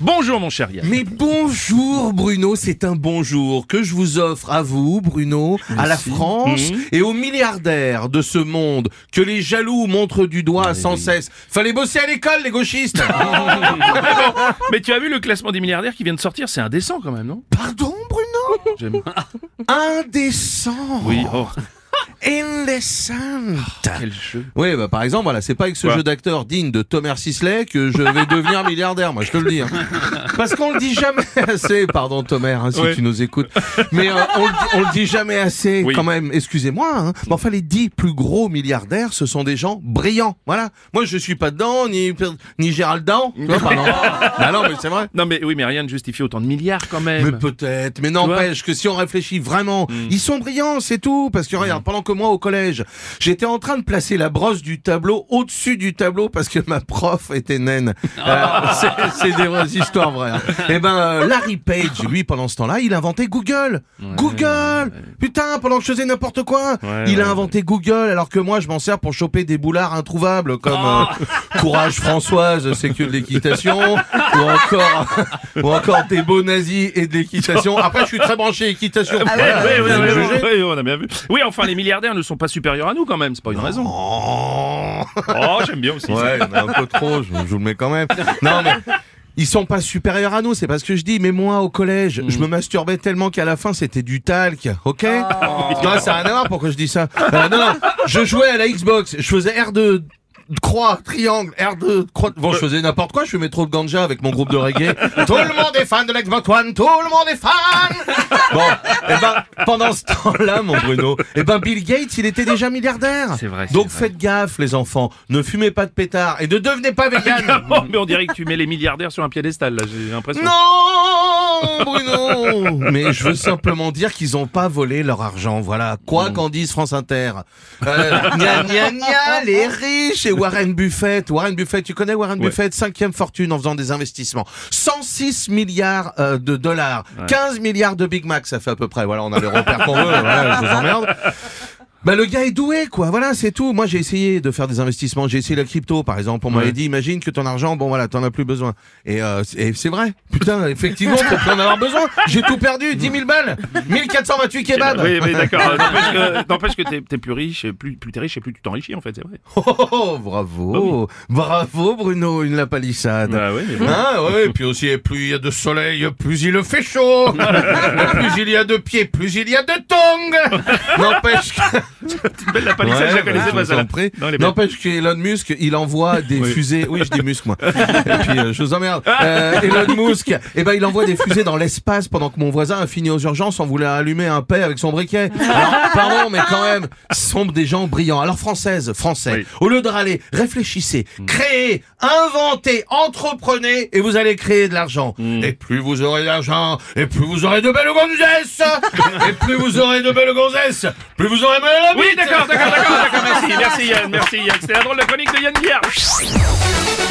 Bonjour mon cher Yann. Mais bonjour Bruno, c'est un bonjour que je vous offre à vous Bruno, à la France Mhm. et aux milliardaires de ce monde que les jaloux montrent du doigt sans cesse. Fallait bosser à l'école les gauchistes Mais tu as vu le classement des milliardaires qui vient de sortir C'est indécent quand même, non? Pardon Bruno? J'aime. Indécent Oui, oh, Indécent quel jeu. Oui, bah par exemple, voilà, c'est pas avec ce jeu d'acteur digne de Thomas Sisley que je vais devenir milliardaire, moi je te le dis. hein. Parce qu'on le dit jamais assez, pardon Thomas, hein, si Ouais. tu nous écoutes, mais euh, on, le dit, on le dit jamais assez Oui. quand même, excusez-moi. Hein. Mais enfin, les dix plus gros milliardaires, ce sont des gens brillants, voilà. Moi je suis pas dedans, ni, ni Gérald Dan, tu vois, pardon. bah non, mais c'est vrai. Non mais oui, mais rien ne justifie autant de milliards quand même. Mais peut-être, mais n'empêche que si on réfléchit vraiment, ils sont brillants, c'est tout. Parce que regarde, pendant que moi au collège, j'étais en train de placer la brosse du tableau au-dessus du tableau parce que ma prof était naine. Euh, c'est- des vraies histoires vraies. hein. Et ben euh, Larry Page, lui, pendant ce temps-là, il a inventé Google. Google. Putain, pendant que je faisais n'importe quoi, Ouais, il a ouais, inventé Google, alors que moi, je m'en sers pour choper des boulards introuvables comme euh, Courage Françoise, c'est que de l'équitation, ou encore, ou encore des beaux nazis et de l'équitation. Après, je suis très branché équitation. Ouais, Voilà, ouais, vous ouais, allez ouais, juger. ouais, on a bien vu. Oui, enfin, les milliardaires ne sont pas supérieurs à nous quand même, c'est pas une raison. Oh. J'aime bien aussi. ça. Ouais, mais un peu trop, je, je vous le mets quand même. Non, mais ils sont pas supérieurs à nous, c'est pas ce que je dis. Mais moi, au collège, je me masturbais tellement qu'à la fin, c'était du talc, ok? Non, ça a rien à voir pourquoi je dis ça? Euh, non, non, je jouais à la Xbox, je faisais R2 croix, triangle, R2, croix. Bon, je faisais n'importe quoi, je fumais trop de ganja avec mon groupe de reggae. tout le monde est fan de l'Xbox One, tout le monde est fan Bon, et ben, pendant ce temps-là, mon Bruno, et ben, Bill Gates, il était déjà milliardaire. C'est vrai, Donc vrai. faites gaffe, les enfants. Ne fumez pas de pétard et ne devenez pas vegan. Mais on dirait que tu mets les milliardaires sur un piédestal, là, j'ai l'impression. Non, Bruno. Mais je veux simplement dire qu'ils ont pas volé leur argent. Voilà. Quoi qu'en dise France Inter. Euh, gna gna gna, les riches et Warren Buffett. Warren Buffett, tu connais Warren Ouais. Buffett, cinquième fortune en faisant des investissements. 106 milliards euh, de dollars, 15 milliards de Big Mac, ça fait à peu près. Voilà, on a les repères qu'on veut. Voilà, je vous emmerde. Bah le gars est doué quoi, voilà c'est tout. Moi j'ai essayé de faire des investissements, j'ai essayé la crypto par exemple. On m'avait Ouais. dit imagine que ton argent, bon voilà, t'en as plus besoin. Et, euh, c'est- et c'est vrai, putain, effectivement, pour plus en avoir besoin, j'ai tout perdu, 10 000 balles, 1428 kebabs. Oui, oui, d'accord. N'empêche que, que t'es, plus riche, et plus, plus t'es riche et plus tu t'enrichis, en fait, c'est vrai. Oh, oh, oh, bravo, bravo Bruno, une la palissade. Bah oui, mais bon. Ah ouais, et puis aussi, plus il y a de soleil, plus il fait chaud. Plus il y a de pieds, plus il y a de tongs. N'empêche que... Belle la palissade, je la Ouais, connaissais bah, pas, ça. N'empêche qu'Elon Musk, il envoie des Oui. fusées. Oui, je dis muscle, moi. Et puis, euh, je vous emmerde. Euh, Elon Musk, eh ben, il envoie des fusées dans l'espace pendant que mon voisin a fini aux urgences en voulant allumer un paix avec son briquet. Alors, pardon, mais quand même, sont des gens brillants. Alors, française, français, Oui. au lieu de râler, réfléchissez, créez, inventez, entreprenez, et vous allez créer de l'argent. Et plus vous aurez d'argent, et plus vous aurez de belles gonzesses, et plus vous aurez de belles gonzesses, plus vous aurez mal Oui, d'accord, d'accord, d'accord, merci, merci Yann, merci Yann. C'était la drôle de chronique de Yann Guillard.